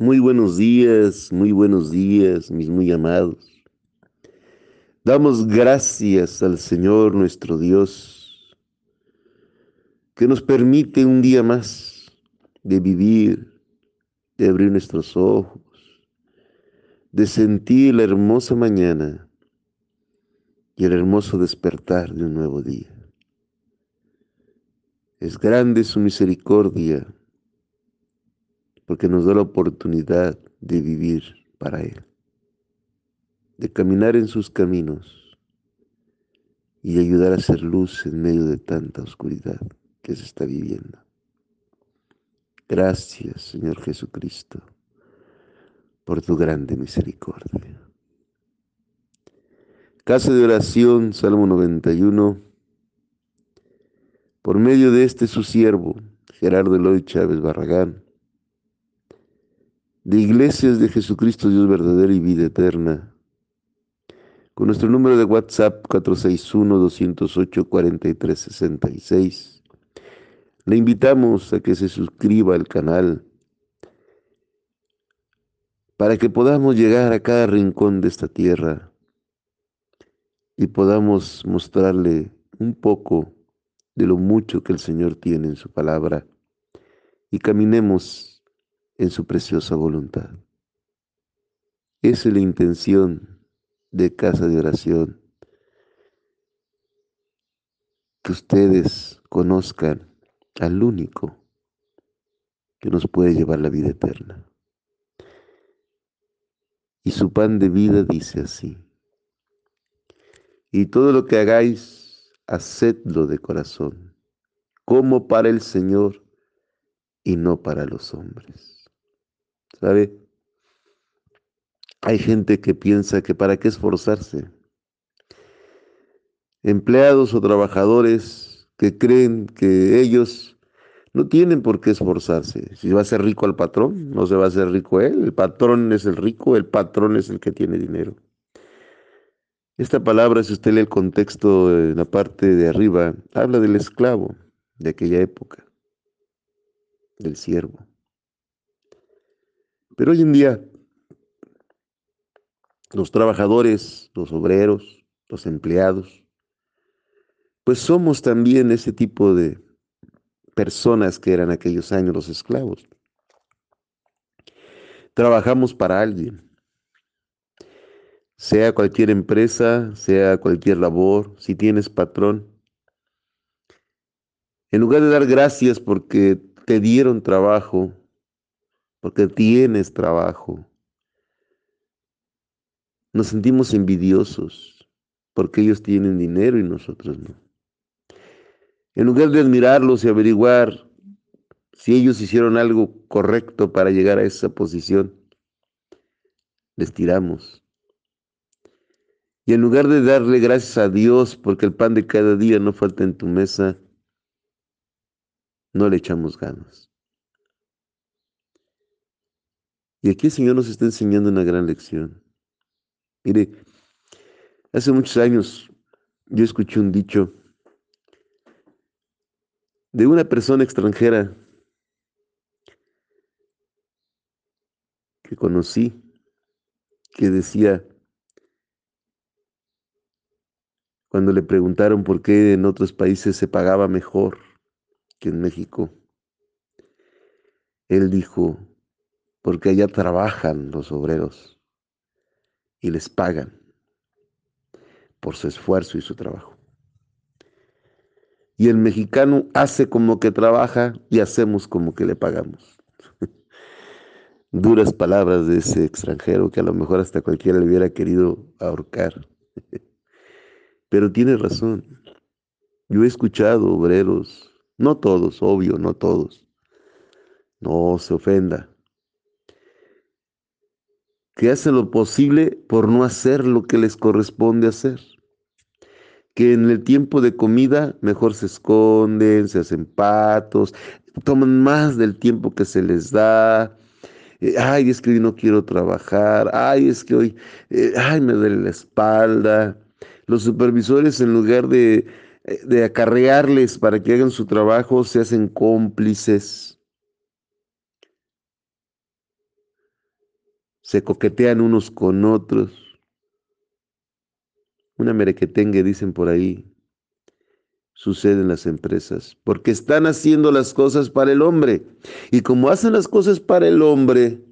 Muy buenos días, muy buenos días, mis muy amados. Damos gracias al Señor nuestro Dios, que nos permite un día más de vivir, de abrir nuestros ojos, de sentir la hermosa mañana y el hermoso despertar de un nuevo día. Es grande su misericordia porque nos da la oportunidad de vivir para Él, de caminar en sus caminos y ayudar a hacer luz en medio de tanta oscuridad que se está viviendo. Gracias, Señor Jesucristo, por tu grande misericordia. Casa de oración, Salmo 91. Por medio de este su siervo, Gerardo Eloy Chávez Barragán, de Iglesias de Jesucristo Dios verdadero y vida eterna, con nuestro número de WhatsApp 461-208-4366. Le invitamos a que se suscriba al canal para que podamos llegar a cada rincón de esta tierra y podamos mostrarle un poco de lo mucho que el Señor tiene en su palabra y caminemos en su preciosa voluntad. Esa es la intención de casa de oración. Que ustedes conozcan al único que nos puede llevar la vida eterna. Y su pan de vida dice así. Y todo lo que hagáis, hacedlo de corazón, como para el Señor y no para los hombres. ¿Sabe? Hay gente que piensa que para qué esforzarse. Empleados o trabajadores que creen que ellos no tienen por qué esforzarse. Si va a ser rico el patrón, no se va a hacer rico él. El patrón es el rico, el patrón es el que tiene dinero. Esta palabra, si usted lee el contexto en la parte de arriba, habla del esclavo de aquella época, del siervo. Pero hoy en día, los trabajadores, los obreros, los empleados, pues somos también ese tipo de personas que eran aquellos años los esclavos. Trabajamos para alguien, sea cualquier empresa, sea cualquier labor, si tienes patrón. En lugar de dar gracias porque te dieron trabajo, porque tienes trabajo. Nos sentimos envidiosos porque ellos tienen dinero y nosotros no. En lugar de admirarlos y averiguar si ellos hicieron algo correcto para llegar a esa posición, les tiramos. Y en lugar de darle gracias a Dios porque el pan de cada día no falta en tu mesa, no le echamos ganas. Y aquí el Señor nos está enseñando una gran lección. Mire, hace muchos años yo escuché un dicho de una persona extranjera que conocí, que decía, cuando le preguntaron por qué en otros países se pagaba mejor que en México, él dijo, porque allá trabajan los obreros y les pagan por su esfuerzo y su trabajo. Y el mexicano hace como que trabaja y hacemos como que le pagamos. Duras palabras de ese extranjero que a lo mejor hasta cualquiera le hubiera querido ahorcar. Pero tiene razón. Yo he escuchado obreros, no todos, obvio, no todos. No se ofenda que hacen lo posible por no hacer lo que les corresponde hacer. Que en el tiempo de comida mejor se esconden, se hacen patos, toman más del tiempo que se les da. Eh, ay, es que hoy no quiero trabajar. Ay, es que hoy, eh, ay, me duele la espalda. Los supervisores, en lugar de, eh, de acarrearles para que hagan su trabajo, se hacen cómplices se coquetean unos con otros. Una merequetengue, dicen por ahí, sucede en las empresas, porque están haciendo las cosas para el hombre. Y como hacen las cosas para el hombre,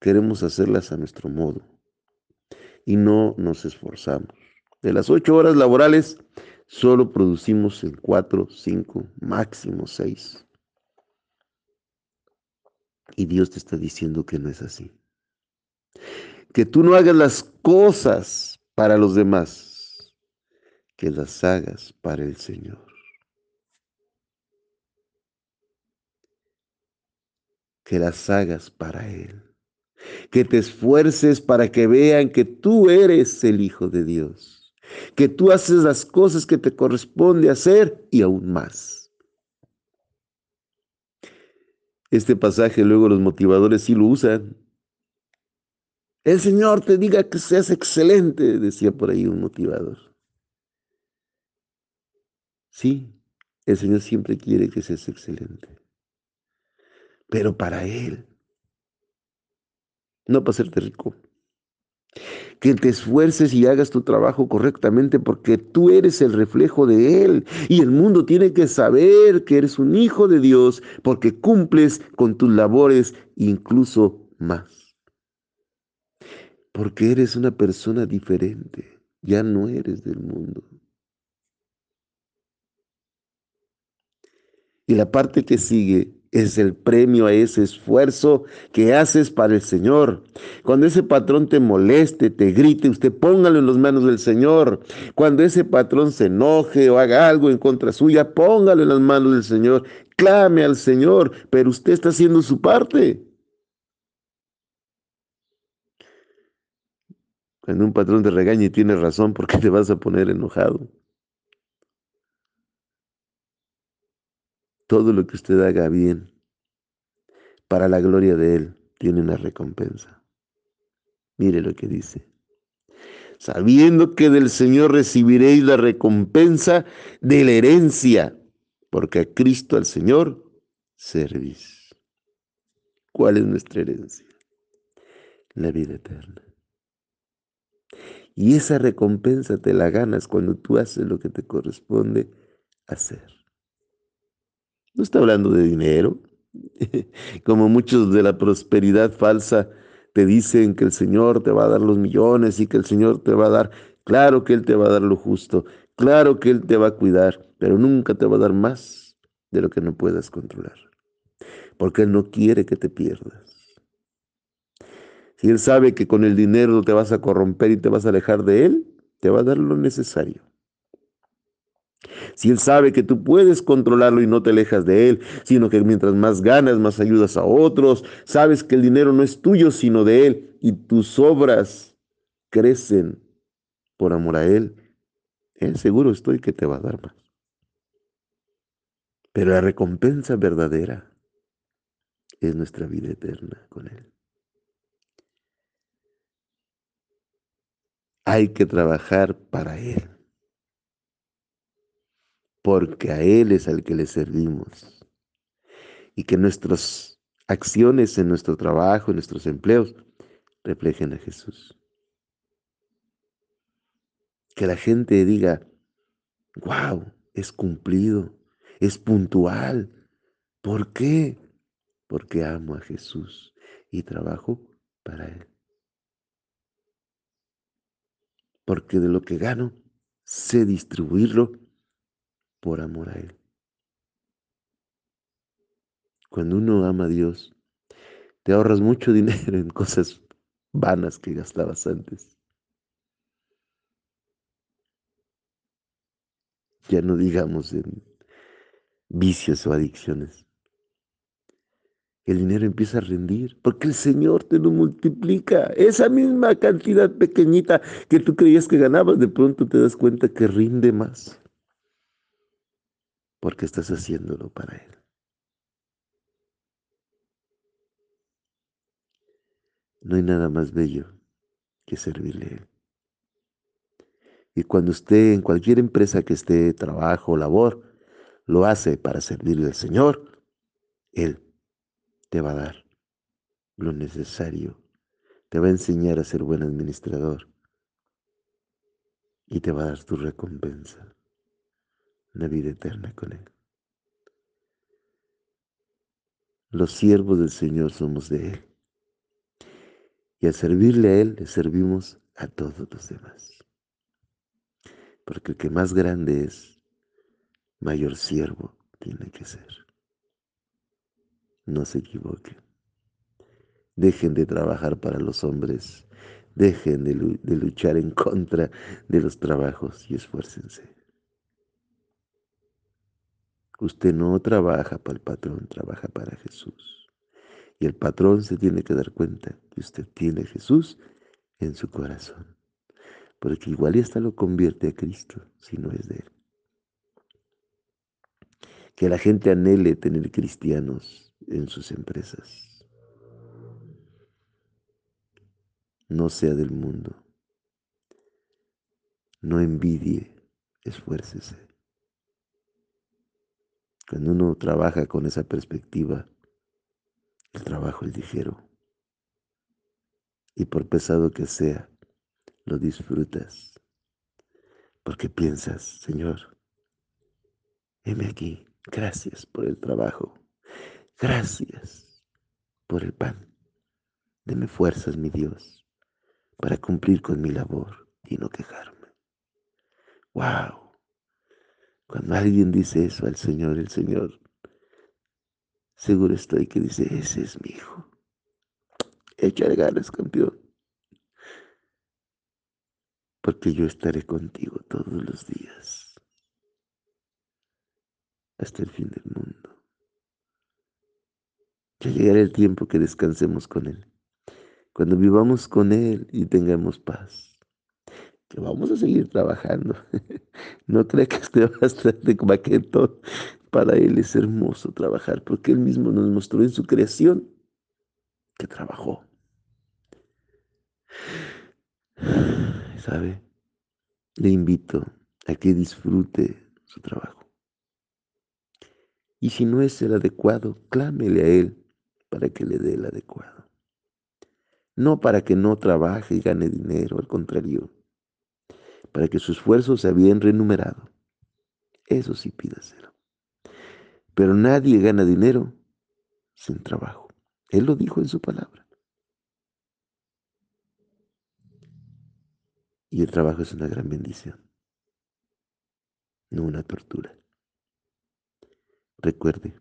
queremos hacerlas a nuestro modo. Y no nos esforzamos. De las ocho horas laborales, solo producimos en cuatro, cinco, máximo seis. Y Dios te está diciendo que no es así. Que tú no hagas las cosas para los demás, que las hagas para el Señor. Que las hagas para Él. Que te esfuerces para que vean que tú eres el Hijo de Dios. Que tú haces las cosas que te corresponde hacer y aún más. Este pasaje luego los motivadores sí lo usan. El Señor te diga que seas excelente, decía por ahí un motivador. Sí, el Señor siempre quiere que seas excelente. Pero para Él, no para hacerte rico que te esfuerces y hagas tu trabajo correctamente porque tú eres el reflejo de Él y el mundo tiene que saber que eres un hijo de Dios porque cumples con tus labores incluso más. Porque eres una persona diferente, ya no eres del mundo. Y la parte que sigue es el premio a ese esfuerzo que haces para el Señor. Cuando ese patrón te moleste, te grite, usted póngalo en las manos del Señor. Cuando ese patrón se enoje o haga algo en contra suya, póngalo en las manos del Señor. Clame al Señor, pero usted está haciendo su parte. Cuando un patrón te regaña y tiene razón, ¿por qué te vas a poner enojado? Todo lo que usted haga bien para la gloria de Él tiene una recompensa. Mire lo que dice. Sabiendo que del Señor recibiréis la recompensa de la herencia, porque a Cristo al Señor servís. ¿Cuál es nuestra herencia? La vida eterna. Y esa recompensa te la ganas cuando tú haces lo que te corresponde hacer. No está hablando de dinero, como muchos de la prosperidad falsa te dicen que el Señor te va a dar los millones y que el Señor te va a dar, claro que Él te va a dar lo justo, claro que Él te va a cuidar, pero nunca te va a dar más de lo que no puedas controlar, porque Él no quiere que te pierdas. Si Él sabe que con el dinero te vas a corromper y te vas a alejar de Él, te va a dar lo necesario. Si Él sabe que tú puedes controlarlo y no te alejas de Él, sino que mientras más ganas, más ayudas a otros, sabes que el dinero no es tuyo, sino de Él, y tus obras crecen por amor a Él, Él seguro estoy que te va a dar más. Pero la recompensa verdadera es nuestra vida eterna con Él. Hay que trabajar para Él porque a Él es al que le servimos. Y que nuestras acciones en nuestro trabajo, en nuestros empleos, reflejen a Jesús. Que la gente diga, wow, es cumplido, es puntual. ¿Por qué? Porque amo a Jesús y trabajo para Él. Porque de lo que gano, sé distribuirlo por amor a Él. Cuando uno ama a Dios, te ahorras mucho dinero en cosas vanas que gastabas antes. Ya no digamos en vicios o adicciones. El dinero empieza a rendir porque el Señor te lo multiplica. Esa misma cantidad pequeñita que tú creías que ganabas, de pronto te das cuenta que rinde más porque estás haciéndolo para Él. No hay nada más bello que servirle a Él. Y cuando usted en cualquier empresa que esté, trabajo labor, lo hace para servirle al Señor, Él te va a dar lo necesario, te va a enseñar a ser buen administrador y te va a dar tu recompensa, una vida eterna con Él. Los siervos del Señor somos de Él. Y al servirle a Él, le servimos a todos los demás. Porque el que más grande es, mayor siervo tiene que ser. No se equivoquen. Dejen de trabajar para los hombres. Dejen de, de luchar en contra de los trabajos y esfuércense. Usted no trabaja para el patrón, trabaja para Jesús. Y el patrón se tiene que dar cuenta que usted tiene a Jesús en su corazón. Porque igual y hasta lo convierte a Cristo si no es de Él. Que la gente anhele tener cristianos en sus empresas. No sea del mundo. No envidie, esfuércese. Cuando uno trabaja con esa perspectiva, el trabajo es ligero. Y por pesado que sea, lo disfrutas. Porque piensas, Señor, heme aquí, gracias por el trabajo, gracias por el pan. Deme fuerzas, mi Dios, para cumplir con mi labor y no quejarme. ¡Wow! Cuando alguien dice eso al Señor, el Señor, seguro estoy que dice, ese es mi hijo. Échale ganas, campeón. Porque yo estaré contigo todos los días. Hasta el fin del mundo. Ya llegará el tiempo que descansemos con Él. Cuando vivamos con Él y tengamos paz vamos a seguir trabajando. no crea que esté bastante todo Para Él es hermoso trabajar, porque Él mismo nos mostró en su creación que trabajó. ¿Sabe? Le invito a que disfrute su trabajo. Y si no es el adecuado, clámele a Él para que le dé el adecuado. No para que no trabaje y gane dinero, al contrario, para que su esfuerzo sea bien remunerado. Eso sí pídaselo. Pero nadie gana dinero sin trabajo. Él lo dijo en su palabra. Y el trabajo es una gran bendición, no una tortura. Recuerde,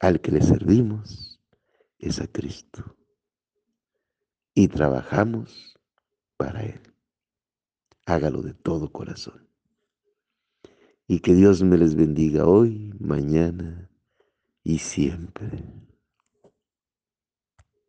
al que le servimos es a Cristo y trabajamos para Él hágalo de todo corazón. Y que Dios me les bendiga hoy, mañana y siempre.